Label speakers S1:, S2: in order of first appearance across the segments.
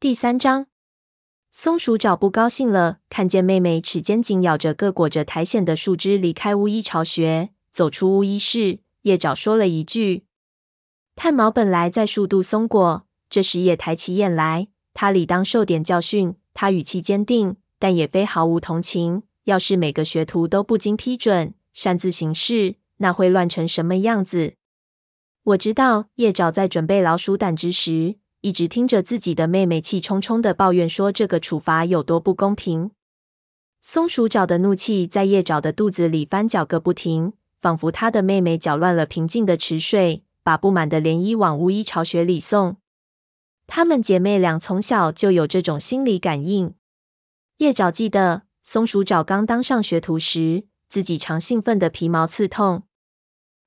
S1: 第三章，松鼠爪不高兴了，看见妹妹齿尖紧咬着各裹着苔藓的树枝，离开巫医巢穴，走出巫医室。叶爪说了一句：“炭毛本来在树度松果，这时也抬起眼来，他理当受点教训。”他语气坚定，但也非毫无同情。要是每个学徒都不经批准擅自行事，那会乱成什么样子？我知道，叶爪在准备老鼠胆汁时，一直听着自己的妹妹气冲冲的抱怨说这个处罚有多不公平。松鼠爪的怒气在叶爪的肚子里翻搅个不停，仿佛他的妹妹搅乱了平静的池水，把不满的涟漪往巫医巢穴里送。她们姐妹俩从小就有这种心理感应。叶爪记得。松鼠爪刚当上学徒时，自己常兴奋的皮毛刺痛；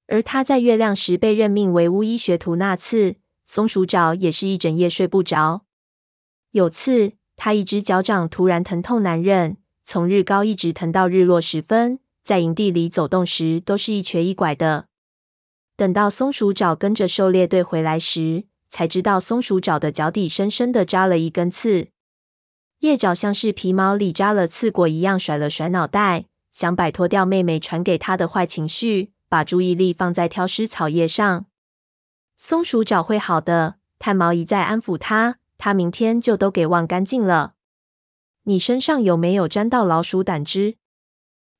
S1: 而他在月亮时被任命为巫医学徒那次，松鼠爪也是一整夜睡不着。有次，他一只脚掌突然疼痛难忍，从日高一直疼到日落时分，在营地里走动时都是一瘸一拐的。等到松鼠爪跟着狩猎队回来时，才知道松鼠爪的脚底深深的扎了一根刺。叶爪像是皮毛里扎了刺果一样，甩了甩脑袋，想摆脱掉妹妹传给他的坏情绪，把注意力放在挑湿草叶上。松鼠爪会好的，炭毛一再安抚他，他明天就都给忘干净了。你身上有没有沾到老鼠胆汁？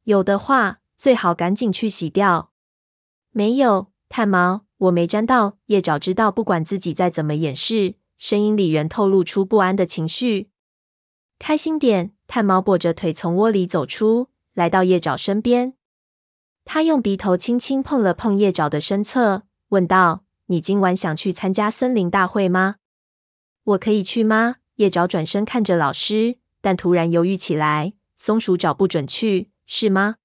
S1: 有的话，最好赶紧去洗掉。没有，炭毛，我没沾到。叶爪知道，不管自己再怎么掩饰，声音里仍透露出不安的情绪。开心点！炭毛跛着腿从窝里走出来，到叶爪身边。他用鼻头轻轻碰了碰叶爪的身侧，问道：“你今晚想去参加森林大会吗？我可以去吗？”叶爪转身看着老师，但突然犹豫起来。松鼠爪不准去，是吗？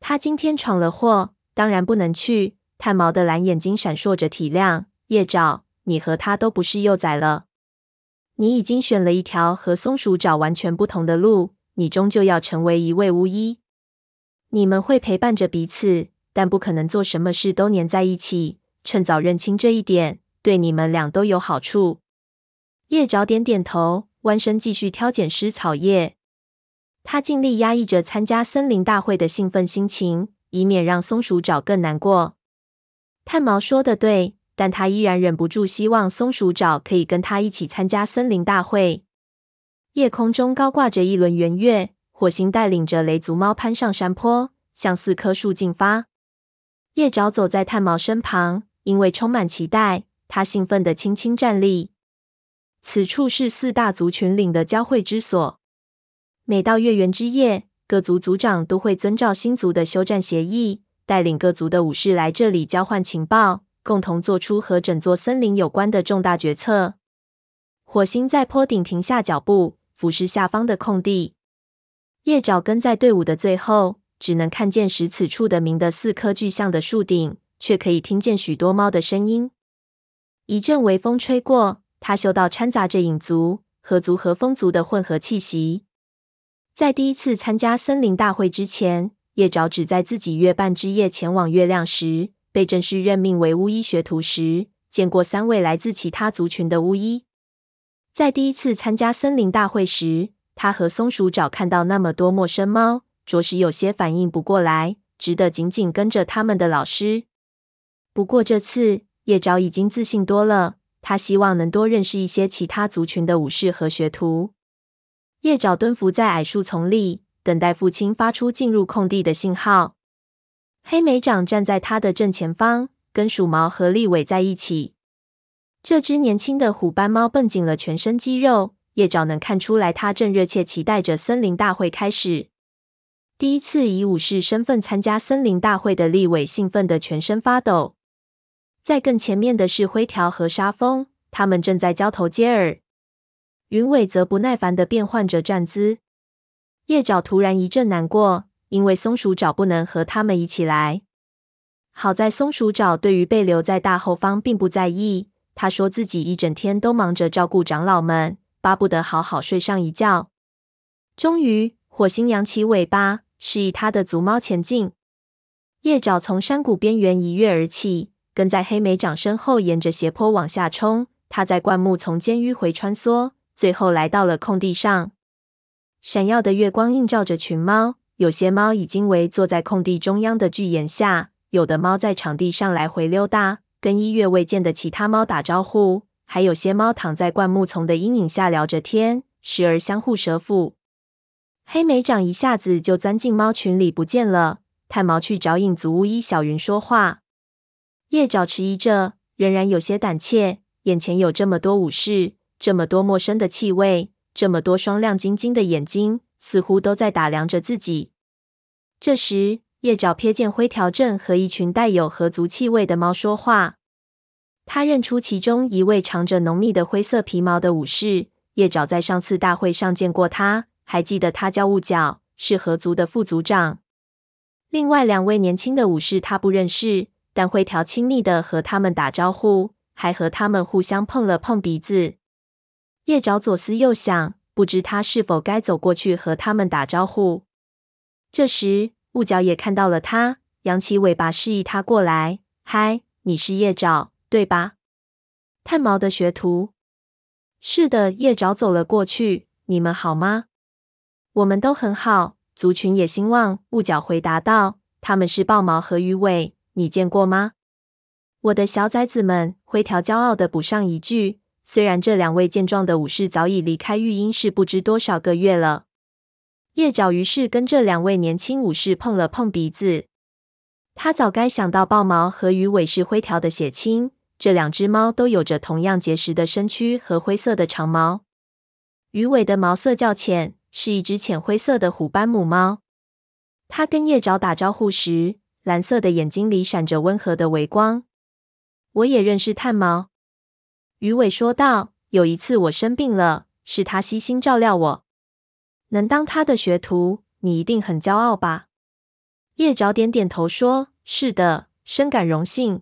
S1: 他今天闯了祸，当然不能去。炭毛的蓝眼睛闪烁着体谅。叶爪，你和他都不是幼崽了。你已经选了一条和松鼠爪完全不同的路，你终究要成为一位巫医。你们会陪伴着彼此，但不可能做什么事都黏在一起。趁早认清这一点，对你们俩都有好处。叶爪点点头，弯身继续挑拣湿草叶。他尽力压抑着参加森林大会的兴奋心情，以免让松鼠爪更难过。炭毛说的对。但他依然忍不住希望松鼠爪可以跟他一起参加森林大会。夜空中高挂着一轮圆月，火星带领着雷族猫攀上山坡，向四棵树进发。叶爪走在炭毛身旁，因为充满期待，他兴奋地轻轻站立。此处是四大族群领的交汇之所。每到月圆之夜，各族族长都会遵照新族的休战协议，带领各族的武士来这里交换情报。共同做出和整座森林有关的重大决策。火星在坡顶停下脚步，俯视下方的空地。叶爪跟在队伍的最后，只能看见使此处的名的四棵巨象的树顶，却可以听见许多猫的声音。一阵微风吹过，他嗅到掺杂着影族、河族和风族的混合气息。在第一次参加森林大会之前，叶爪只在自己月半之夜前往月亮时。被正式任命为巫医学徒时，见过三位来自其他族群的巫医。在第一次参加森林大会时，他和松鼠爪看到那么多陌生猫，着实有些反应不过来，只得紧紧跟着他们的老师。不过这次，叶爪已经自信多了，他希望能多认识一些其他族群的武士和学徒。叶爪蹲伏在矮树丛里，等待父亲发出进入空地的信号。黑莓长站在他的正前方，跟鼠毛合力围在一起。这只年轻的虎斑猫绷紧了全身肌肉，叶爪能看出来，它正热切期待着森林大会开始。第一次以武士身份参加森林大会的立伟兴奋得全身发抖。在更前面的是灰条和沙峰，他们正在交头接耳。云尾则不耐烦地变换着站姿。叶爪突然一阵难过。因为松鼠爪不能和他们一起来，好在松鼠爪对于被留在大后方并不在意。他说自己一整天都忙着照顾长老们，巴不得好好睡上一觉。终于，火星扬起尾巴，示意他的族猫前进。叶爪从山谷边缘一跃而起，跟在黑莓长身后，沿着斜坡往下冲。他在灌木丛间迂回穿梭，最后来到了空地上。闪耀的月光映照着群猫，有些猫已经围坐在空地中央的巨岩下，有的猫在场地上来回溜达，跟一月未见的其他猫打招呼，还有些猫躺在灌木丛的阴影下聊着天，时而相互舌腹。黑莓长一下子就钻进猫群里不见了。探毛去找影族巫医小云说话，叶爪迟疑着，仍然有些胆怯。眼前有这么多武士，这么多陌生的气味，这么多双亮晶晶的眼睛，似乎都在打量着自己。这时，叶爪瞥见灰条正和一群带有河族气味的猫说话，他认出其中一位长着浓密的灰色皮毛的武士。叶爪在上次大会上见过他，还记得他叫雾角，是河族的副族长。另外两位年轻的武士他不认识，但灰条亲密地和他们打招呼，还和他们互相碰了碰鼻子。叶爪左思右想，不知他是否该走过去和他们打招呼。这时，雾角也看到了他，扬起尾巴示意他过来。嗨，你是叶爪，对吧？炭毛的学徒。是的，叶爪走了过去。你们好吗？我们都很好。族群也兴旺，雾角回答道：“他们是豹毛和鱼尾，你见过吗？”我的小崽子们，灰条骄傲的补上一句。虽然这两位健壮的武士早已离开育婴室不知多少个月了，叶爪于是跟这两位年轻武士碰了碰鼻子。他早该想到豹毛和鱼尾是灰条的血亲，这两只猫都有着同样结实的身躯和灰色的长毛，鱼尾的毛色较浅。是一只浅灰色的虎斑母猫。它跟叶爪打招呼时，蓝色的眼睛里闪着温和的微光。我也认识炭毛，鱼尾说道。有一次我生病了，是他悉心照料我。能当他的学徒，你一定很骄傲吧？叶爪点点头说：“是的，深感荣幸。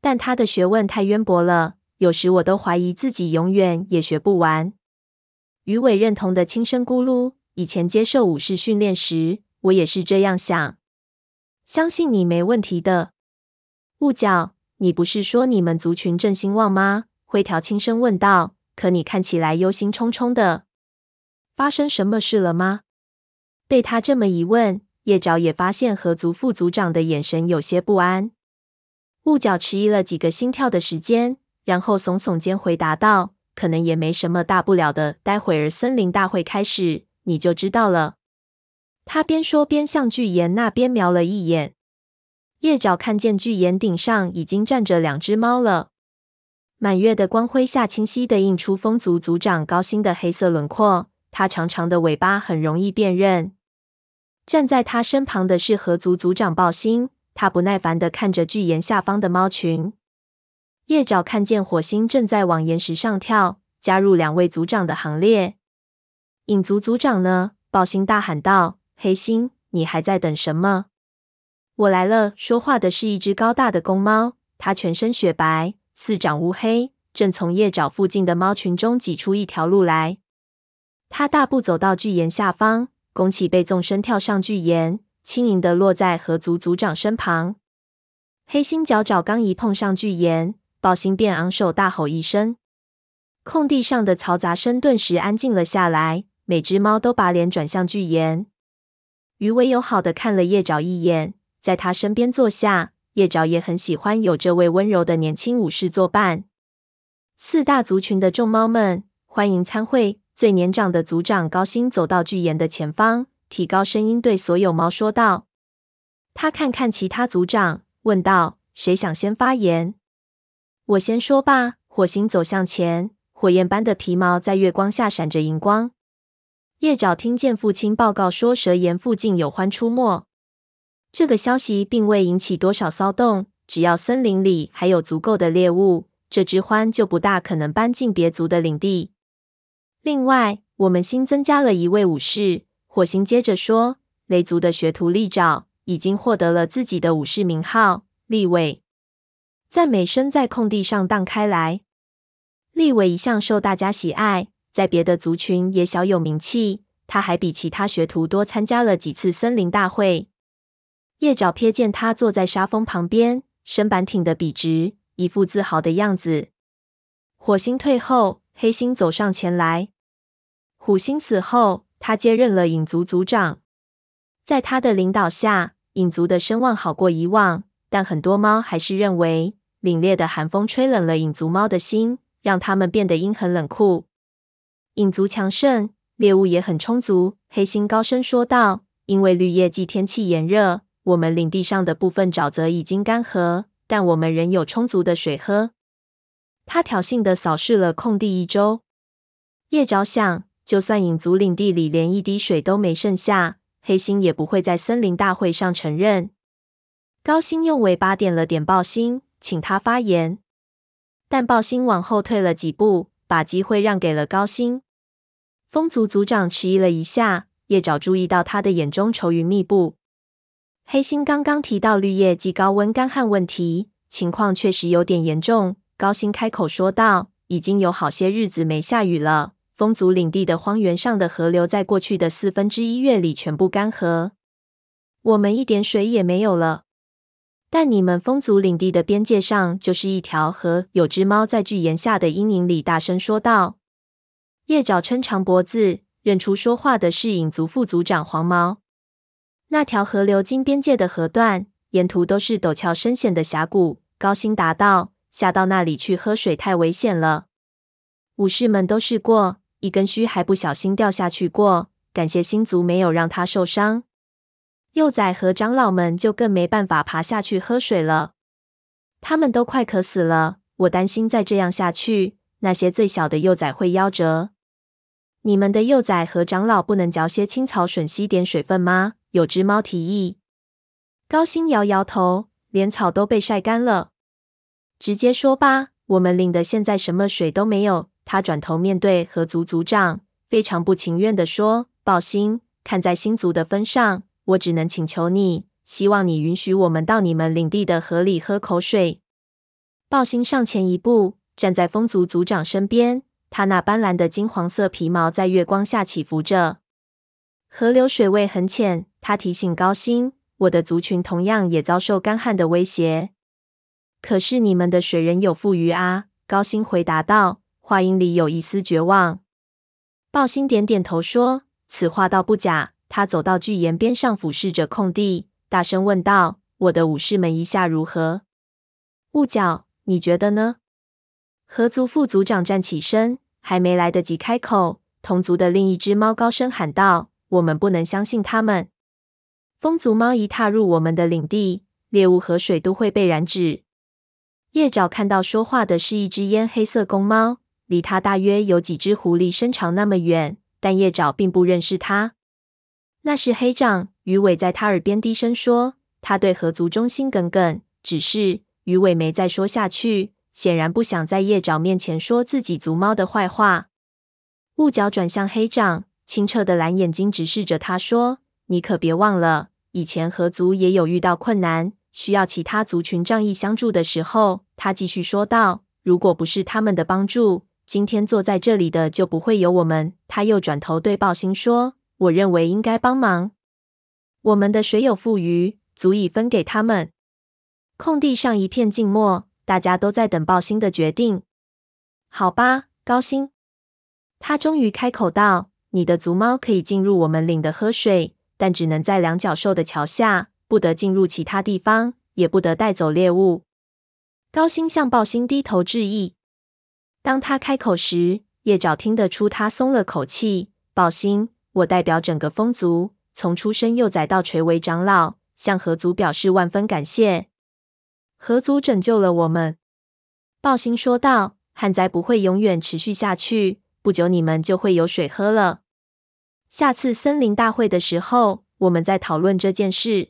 S1: 但他的学问太渊博了，有时我都怀疑自己永远也学不完。”鱼尾认同的轻声咕噜。以前接受武士训练时，我也是这样想。相信你没问题的。雾角，你不是说你们族群正兴旺吗？灰条轻声问道。可你看起来忧心忡忡的，发生什么事了吗？被他这么一问，叶爪也发现河族副族长的眼神有些不安。雾角迟疑了几个心跳的时间，然后耸耸肩回答道。可能也没什么大不了的，待会儿森林大会开始，你就知道了。他边说边向巨岩那边瞄了一眼。叶爪看见巨岩顶上已经站着两只猫了，满月的光辉下清晰的映出风族族长高星的黑色轮廓，它长长的尾巴很容易辨认。站在他身旁的是河族族长豹星，他不耐烦的看着巨岩下方的猫群。叶爪看见火星正在往岩石上跳，加入两位族长的行列。影族族长呢？豹星大喊道：“黑心，你还在等什么？我来了！”说话的是一只高大的公猫，它全身雪白，四掌乌黑，正从叶爪附近的猫群中挤出一条路来。它大步走到巨岩下方，弓起背，纵身跳上巨岩，轻盈地落在河族族长身旁。黑心脚爪刚一碰上巨岩。暴星便昂首大吼一声，空地上的嘈杂声顿时安静了下来。每只猫都把脸转向巨岩。鱼尾友好的看了叶爪一眼，在他身边坐下。叶爪也很喜欢有这位温柔的年轻武士作伴。四大族群的众猫们，欢迎参会！最年长的族长高星走到巨岩的前方，提高声音对所有猫说道。他看看其他族长，问道：“谁想先发言？”我先说吧。火星走向前，火焰般的皮毛在月光下闪着荧光。叶爪听见父亲报告说，蛇岩附近有獾出没。这个消息并未引起多少骚动。只要森林里还有足够的猎物，这只獾就不大可能搬进别族的领地。另外，我们新增加了一位武士。火星接着说，雷族的学徒利爪已经获得了自己的武士名号——利尾。赞美声在空地上荡开来。利尾一向受大家喜爱，在别的族群也小有名气。他还比其他学徒多参加了几次森林大会。叶爪瞥见他坐在沙峰旁边，身板挺得笔直，一副自豪的样子。火星退后，黑星走上前来。虎星死后，他接任了影族族长。在他的领导下，影族的声望好过以往，但很多猫还是认为凛冽的寒风吹冷了影族猫的心，让他们变得阴狠冷酷。影族强盛，猎物也很充足。黑心高声说道：“因为绿叶季天气炎热，我们领地上的部分沼泽已经干涸，但我们仍有充足的水喝。”他挑衅地扫视了空地一周。叶爪想，就算影族领地里连一滴水都没剩下，黑心也不会在森林大会上承认。高星用尾巴点了点豹星，请他发言，但豹星往后退了几步，把机会让给了高星。风族族长迟疑了一下，叶爪注意到他的眼中愁云密布。黑心刚刚提到绿叶季高温干旱问题，情况确实有点严重。高星开口说道：“已经有好些日子没下雨了，风族领地的荒原上的河流在过去的四分之一月里全部干涸，我们一点水也没有了。但你们风族领地的边界上就是一条河。”有只猫在巨岩下的阴影里大声说道。叶爪撑长脖子，认出说话的是影族副族长黄毛。那条河流经边界的河段，沿途都是陡峭深险的峡谷。高星答道：“下到那里去喝水太危险了，武士们都试过，一根须还不小心掉下去过。感谢星族没有让他受伤。幼崽和长老们就更没办法爬下去喝水了，他们都快渴死了。我担心再这样下去，那些最小的幼崽会夭折。”你们的幼崽和长老不能嚼些青草吮吸点水分吗？有只猫提议。高星摇摇头，连草都被晒干了。直接说吧，我们领的现在什么水都没有。他转头面对河族族长，非常不情愿地说：“豹星，看在星族的分上，我只能请求你，希望你允许我们到你们领地的河里喝口水。”豹星上前一步，站在风族族长身边。他那斑斓的金黄色皮毛在月光下起伏着。河流水位很浅，他提醒高星：“我的族群同样也遭受干旱的威胁。”可是你们的水人有富余啊！高星回答道，话音里有一丝绝望。鲍星点点头说：“此话倒不假。”他走到巨岩边上，俯视着空地，大声问道：“我的武士们一下如何？”雾角，你觉得呢？河族副族长站起身，还没来得及开口，同族的另一只猫高声喊道：“我们不能相信他们。风族猫一踏入我们的领地，猎物和水都会被染指。”叶爪看到说话的是一只烟黑色公猫，离它大约有几只狐狸身长那么远，但叶爪并不认识它。那是黑掌。鱼尾在他耳边低声说：“他对河族忠心耿耿。”只是鱼尾没再说下去。显然不想在叶爪面前说自己族猫的坏话。雾角转向黑杖，清澈的蓝眼睛直视着他说：“你可别忘了，以前合族也有遇到困难，需要其他族群仗义相助的时候。”他继续说道：“如果不是他们的帮助，今天坐在这里的就不会有我们。”他又转头对豹星说：“我认为应该帮忙。我们的水有富余，足以分给他们。”空地上一片静默。大家都在等豹星的决定。好吧，高星，他终于开口道：“你的族猫可以进入我们领的喝水，但只能在两角兽的桥下，不得进入其他地方，也不得带走猎物。”高星向豹星低头致意。当他开口时，叶爪听得出他松了口气。豹星，我代表整个风族，从出生幼崽到垂为长老，向河族表示万分感谢。河族拯救了我们，暴星说道：“旱灾不会永远持续下去，不久你们就会有水喝了。下次森林大会的时候，我们再讨论这件事。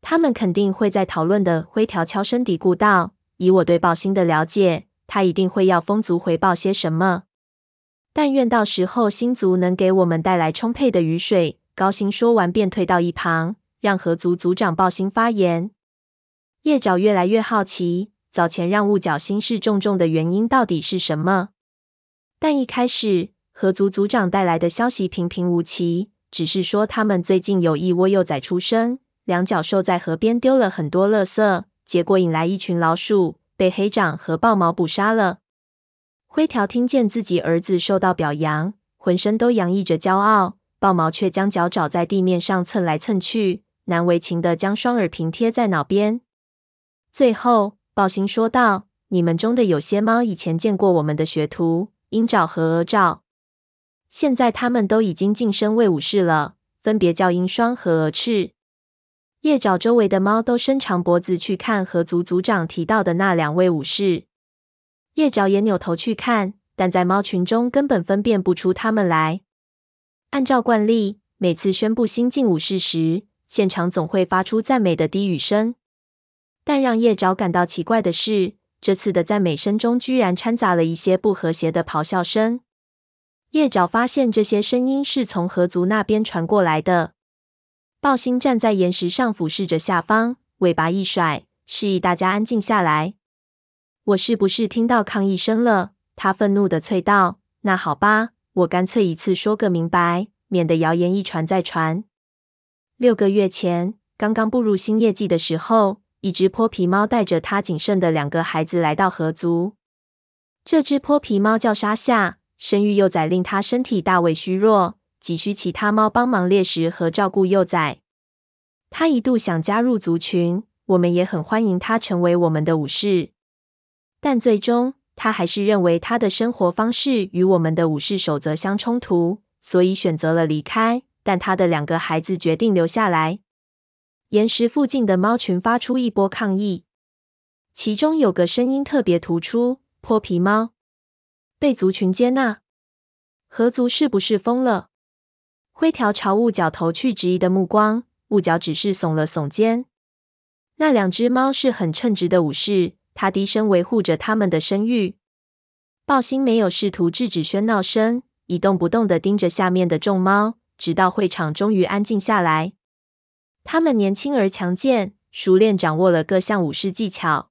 S1: 他们肯定会在讨论的。”灰条悄声嘀咕道：“以我对暴星的了解，他一定会要风族回报些什么。但愿到时候星族能给我们带来充沛的雨水。”高星说完，便退到一旁，让河族族长暴星发言。叶爪越来越好奇，早前让雾角心事重重的原因到底是什么？但一开始，河族族长带来的消息平平无奇，只是说他们最近有一窝幼崽出生，两角兽在河边丢了很多垃圾，结果引来一群老鼠，被黑掌和豹毛捕杀了。灰条听见自己儿子受到表扬，浑身都洋溢着骄傲。豹毛却将脚爪在地面上蹭来蹭去，难为情的将双耳平贴在脑边。最后，豹星说道：“你们中的有些猫以前见过我们的学徒鹰爪和鹅爪，现在它们都已经晋升为武士了，分别叫鹰双和鹅翅。”叶爪周围的猫都伸长脖子去看河族族长提到的那两位武士。叶爪也扭头去看，但在猫群中根本分辨不出他们来。按照惯例，每次宣布新晋武士时，现场总会发出赞美的低语声。但让叶爪感到奇怪的是，这次的赞美声中居然掺杂了一些不和谐的咆哮声。叶爪发现这些声音是从河族那边传过来的。豹星站在岩石上，俯视着下方，尾巴一甩，示意大家安静下来。我是不是听到抗议声了？他愤怒地啐道。那好吧，我干脆一次说个明白，免得谣言一传再传。六个月前，刚刚步入新业季的时候，一只泼皮猫带着它仅剩的两个孩子来到河族。这只泼皮猫叫沙夏，生育幼崽令它身体大为虚弱，急需其他猫帮忙猎食和照顾幼崽。它一度想加入族群，我们也很欢迎它成为我们的武士。但最终，他还是认为他的生活方式与我们的武士守则相冲突，所以选择了离开。但他的两个孩子决定留下来。岩石附近的猫群发出一波抗议，其中有个声音特别突出：“泼皮猫被族群接纳，河族是不是疯了？”灰条朝雾角投去质疑的目光，雾角只是耸了耸肩。那两只猫是很称职的武士。他低声维护着他们的声誉。暴星没有试图制止喧闹声，一动不动地盯着下面的众猫，直到会场终于安静下来。他们年轻而强健，熟练掌握了各项武士技巧。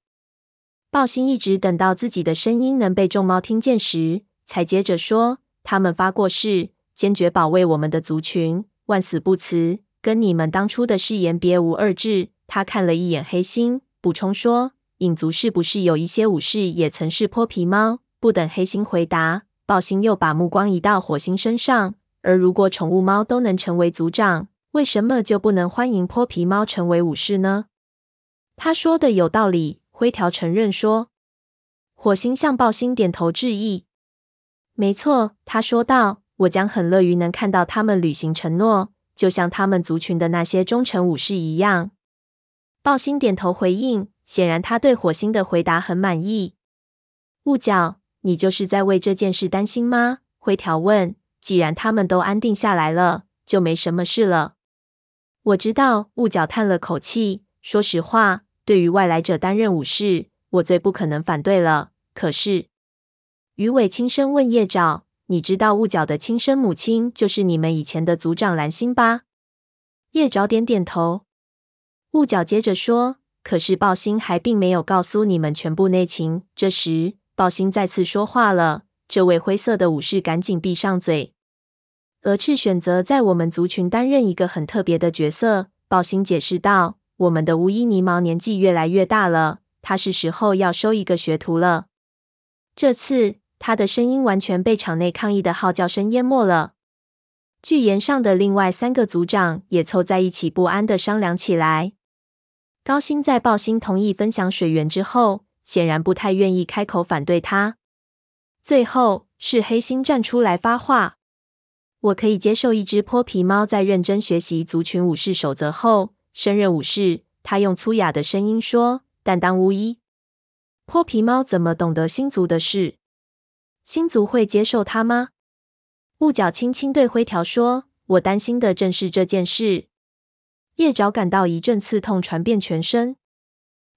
S1: 豹星一直等到自己的声音能被众猫听见时，才接着说：“他们发过誓，坚决保卫我们的族群，万死不辞，跟你们当初的誓言别无二致。”他看了一眼黑星，补充说。影族是不是有一些武士也曾是泼皮猫？不等黑星回答，豹星又把目光移到火星身上。而如果宠物猫都能成为族长，为什么就不能欢迎泼皮猫成为武士呢？他说的有道理，灰条承认说。火星向豹星点头致意。没错，他说道，我将很乐于能看到他们履行承诺，就像他们族群的那些忠诚武士一样。豹星点头回应。显然，他对火星的回答很满意。雾角，你就是在为这件事担心吗？灰条问。既然他们都安定下来了，就没什么事了。我知道。雾角叹了口气。说实话，对于外来者担任武士，我最不可能反对了。可是，鱼尾轻声问叶爪：“你知道雾角的亲生母亲就是你们以前的族长蓝星吧？”叶爪点点头。雾角接着说。可是暴星还并没有告诉你们全部内情。这时，暴星再次说话了。这位灰色的武士赶紧闭上嘴。鹅翅选择在我们族群担任一个很特别的角色。豹星解释道：“我们的乌衣呢毛年纪越来越大了，他是时候要收一个学徒了。”这次，他的声音完全被场内抗议的号叫声淹没了。巨岩上的另外三个族长也凑在一起，不安地商量起来。高星在豹星同意分享水源之后，显然不太愿意开口反对他。最后是黑星站出来发话：“我可以接受一只泼皮猫在认真学习族群武士守则后升任武士。”他用粗哑的声音说：“但当巫医，泼皮猫怎么懂得星族的事？星族会接受他吗？”雾角轻轻对灰条说：“我担心的正是这件事。”叶爪感到一阵刺痛传遍全身。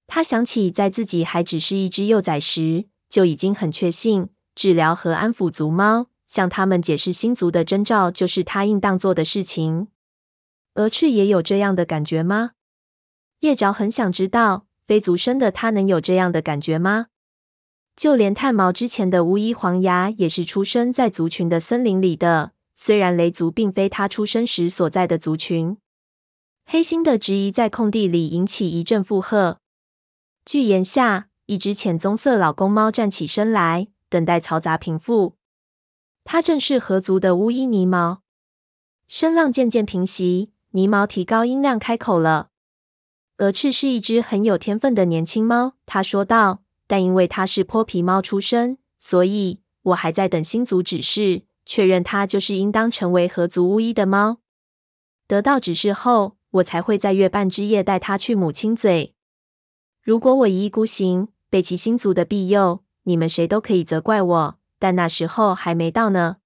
S1: 他想起在自己还只是一只幼崽时，就已经很确信治疗和安抚族猫，向他们解释星族的征兆，就是他应当做的事情。鹅翅也有这样的感觉吗？叶爪很想知道，非族生的他能有这样的感觉吗？就连炭毛之前的乌衣黄牙也是出生在族群的森林里的，虽然雷族并非他出生时所在的族群。黑心的质疑在空地里引起一阵附和。巨岩下，一只浅棕色老公猫站起身来，等待嘈杂平复。它正是河族的巫医尼毛。声浪渐渐平息，尼毛提高音量开口了：“鹅翅是一只很有天分的年轻猫。”他说道。“但因为它是泼皮猫出身，所以我还在等星族指示，确认它就是应当成为河族巫医的猫。得到指示后，我才会在月半之夜带它去母亲嘴。如果我一意孤行，背弃星族的庇佑，你们谁都可以责怪我。但那时候还没到呢。”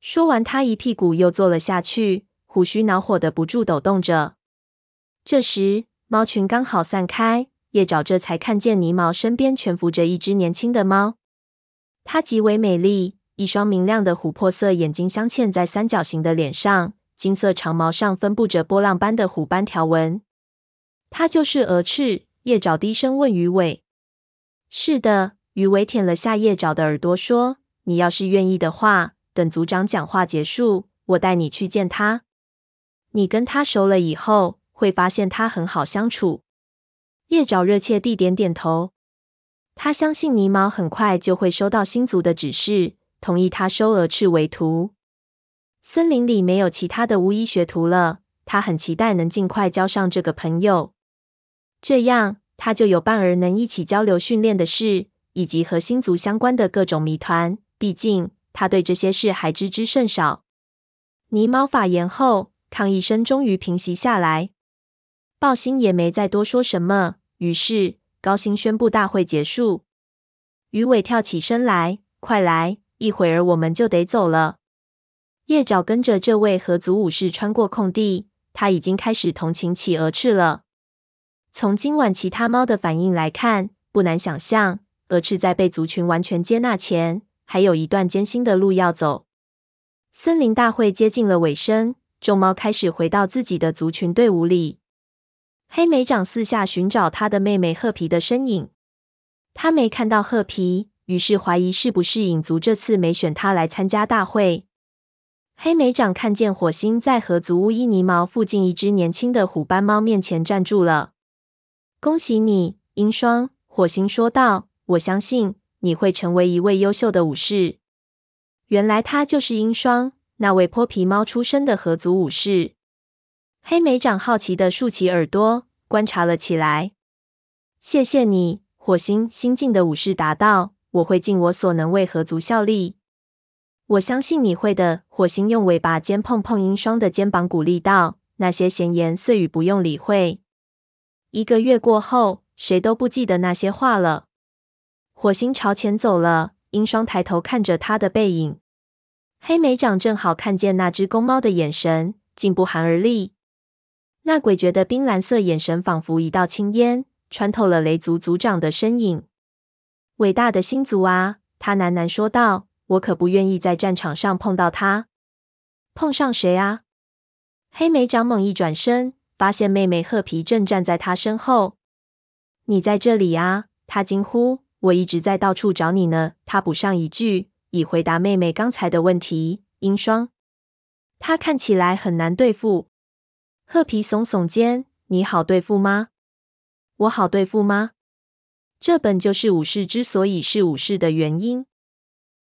S1: 说完，他一屁股又坐了下去，胡须恼火的不住抖动着。这时，猫群刚好散开，叶爪这才看见泥毛身边蜷伏着一只年轻的猫。它极为美丽，一双明亮的琥珀色眼睛镶嵌在三角形的脸上，金色长毛上分布着波浪般的虎斑条纹。它就是鹅翅。叶爪低声问鱼尾：“是的。”鱼尾舔了下叶爪的耳朵，说：“你要是愿意的话。”等族长讲话结束，我带你去见他。你跟他熟了以后，会发现他很好相处。叶爪热切地点点头。他相信尼毛很快就会收到星族的指示，同意他收蛾翅为徒。森林里没有其他的巫医学徒了，他很期待能尽快交上这个朋友，这样他就有伴儿能一起交流训练的事，以及和星族相关的各种谜团。毕竟。他对这些事还知之甚少。尼毛发言后，抗议声终于平息下来。豹星也没再多说什么，于是高星宣布大会结束。鱼尾跳起身来：“快来，一会儿我们就得走了。”叶爪跟着这位河族武士穿过空地，他已经开始同情企鹅翅了。从今晚其他猫的反应来看，不难想象，蛾翅在被族群完全接纳前。还有一段艰辛的路要走。森林大会接近了尾声，众猫开始回到自己的族群队伍里。黑莓长四下寻找他的妹妹褐皮的身影，他没看到褐皮，于是怀疑是不是影族这次没选他来参加大会。黑莓长看见火星在河族巫医尼毛附近一只年轻的虎斑猫面前站住了。恭喜你，鹰霜，火星说道。我相信。你会成为一位优秀的武士。原来他就是英双，那位泼皮猫出身的合族武士。黑莓长好奇的竖起耳朵观察了起来。谢谢你，火星新晋的武士答道：“我会尽我所能为合族效力。”我相信你会的。火星用尾巴尖碰碰英双的肩膀，鼓励道：“那些闲言碎语不用理会。”一个月过后，谁都不记得那些话了。火星朝前走了，鹰双抬头看着他的背影。黑莓长正好看见那只公猫的眼神，竟不寒而栗。那诡谲的冰蓝色眼神，仿佛一道青烟，穿透了雷族族长的身影。伟大的星族啊，他喃喃说道：“我可不愿意在战场上碰到他。”碰上谁啊？黑莓长猛一转身，发现妹妹褐皮正站在他身后。你在这里啊！他惊呼。我一直在到处找你呢。他补上一句，以回答妹妹刚才的问题。英双，他看起来很难对付。褐皮耸耸肩：“你好对付吗？我好对付吗？这本就是武士之所以是武士的原因。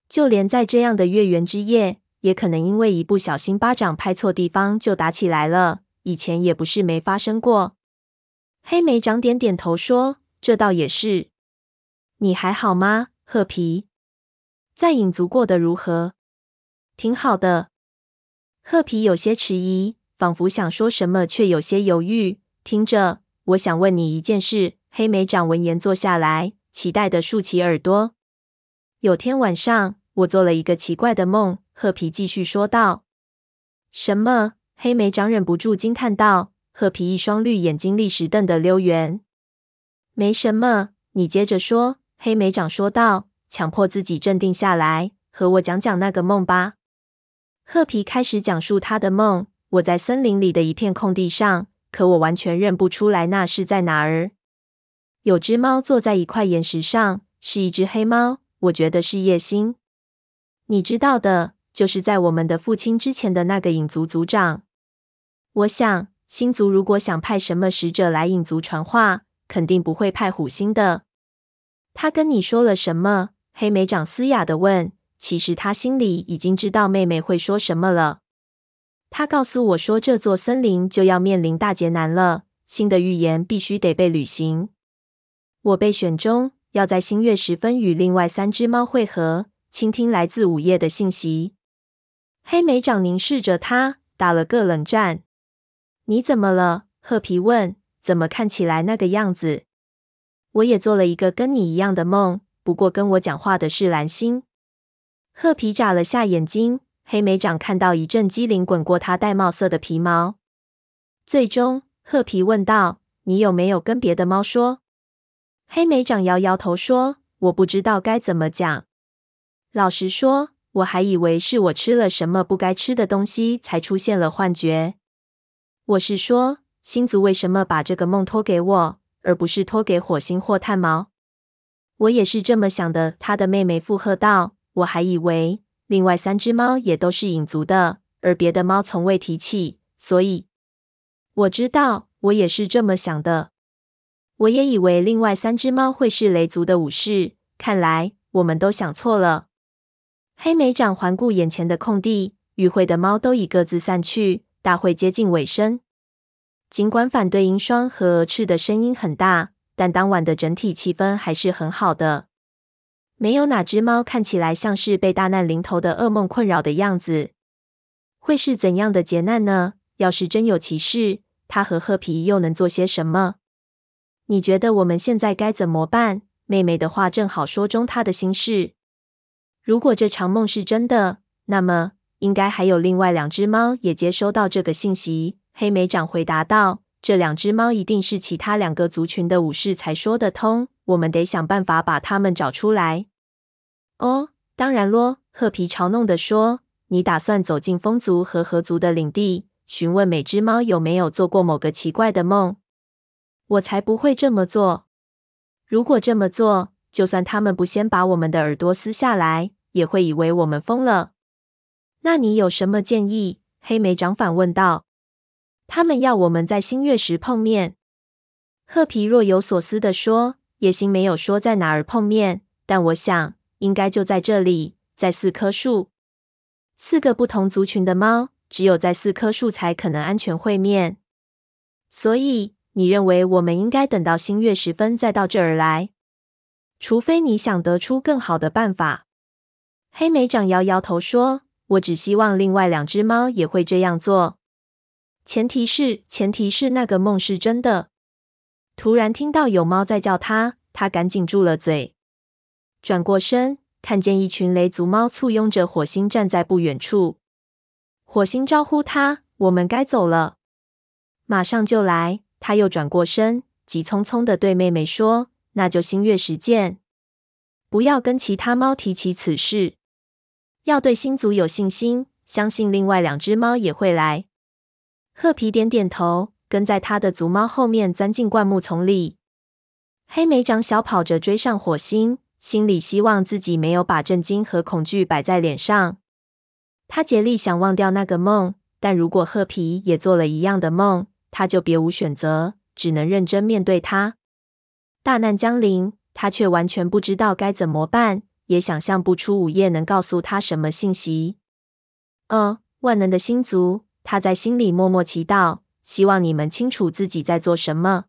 S1: 就连在这样的月圆之夜，也可能因为一不小心巴掌拍错地方就打起来了。以前也不是没发生过。”黑莓长点点头说：“这倒也是。”你还好吗，褐皮？在影族过得如何？挺好的。褐皮有些迟疑，仿佛想说什么，却有些犹豫。听着，我想问你一件事。黑莓长闻言坐下来，期待的竖起耳朵。有天晚上，我做了一个奇怪的梦。褐皮继续说道。什么？黑莓长忍不住惊叹道。褐皮一双绿眼睛立时瞪得溜圆。没什么，你接着说。黑莓长说道，强迫自己镇定下来，和我讲讲那个梦吧。褐皮开始讲述他的梦。我在森林里的一片空地上，可我完全认不出来那是在哪儿。有只猫坐在一块岩石上，是一只黑猫。我觉得是叶星。你知道的，就是在我们的父亲之前的那个影族族长。我想，星族如果想派什么使者来影族传话，肯定不会派虎星的。他跟你说了什么？黑莓长嘶哑的问。其实他心里已经知道妹妹会说什么了。他告诉我说，这座森林就要面临大劫难了，新的预言必须得被履行。我被选中，要在新月时分与另外三只猫会合，倾听来自午夜的信息。黑莓长凝视着他，打了个冷战。你怎么了？褐皮问。怎么看起来那个样子？我也做了一个跟你一样的梦，不过跟我讲话的是蓝星。褐皮眨了下眼睛，黑莓长看到一阵机灵滚过他玳瑁色的皮毛。最终，褐皮问道：“你有没有跟别的猫说？”黑莓长摇摇头说：“我不知道该怎么讲。老实说，我还以为是我吃了什么不该吃的东西，才出现了幻觉。我是说。”星族为什么把这个梦托给我，而不是托给火星或炭毛？我也是这么想的。他的妹妹附和道：“我还以为另外三只猫也都是影族的，而别的猫从未提起。所以我知道，我也是这么想的。我也以为另外三只猫会是雷族的武士。看来我们都想错了。”黑莓长环顾眼前的空地，与会的猫都已各自散去，大会接近尾声。尽管反对鹰双和鹅翅的声音很大，但当晚的整体气氛还是很好的。没有哪只猫看起来像是被大难临头的噩梦困扰的样子。会是怎样的劫难呢？要是真有其事，他和褐皮又能做些什么？你觉得我们现在该怎么办？妹妹的话正好说中她的心事。如果这场梦是真的，那么应该还有另外两只猫也接收到这个信息。黑莓长回答道：“这两只猫一定是其他两个族群的武士才说得通。我们得想办法把他们找出来。”哦，当然咯，褐皮嘲弄地说：“你打算走进风族和河族的领地，询问每只猫有没有做过某个奇怪的梦？我才不会这么做。如果这么做，就算他们不先把我们的耳朵撕下来，也会以为我们疯了。那你有什么建议？”黑莓长反问道。他们要我们在新月时碰面。褐皮若有所思地说：“叶星没有说在哪儿碰面，但我想应该就在这里，在四棵树。四个不同族群的猫，只有在四棵树才可能安全会面。所以，你认为我们应该等到新月时分再到这儿来？除非你想得出更好的办法。”黑莓长摇摇头说：“我只希望另外两只猫也会这样做。”前提是，前提是那个梦是真的。突然听到有猫在叫他，他赶紧住了嘴，转过身，看见一群雷族猫簇拥着火星站在不远处。火星招呼他：“我们该走了，马上就来。”他又转过身，急匆匆地对妹妹说：“那就星月时见，不要跟其他猫提起此事，要对星族有信心，相信另外两只猫也会来。”褐皮点点头，跟在他的族猫后面钻进灌木丛里。黑莓长小跑着追上火星，心里希望自己没有把震惊和恐惧摆在脸上。他竭力想忘掉那个梦，但如果褐皮也做了一样的梦，他就别无选择，只能认真面对它。大难将临，他却完全不知道该怎么办，也想象不出午夜能告诉他什么信息。哦，万能的星族。他在心里默默祈祷，希望你们清楚自己在做什么。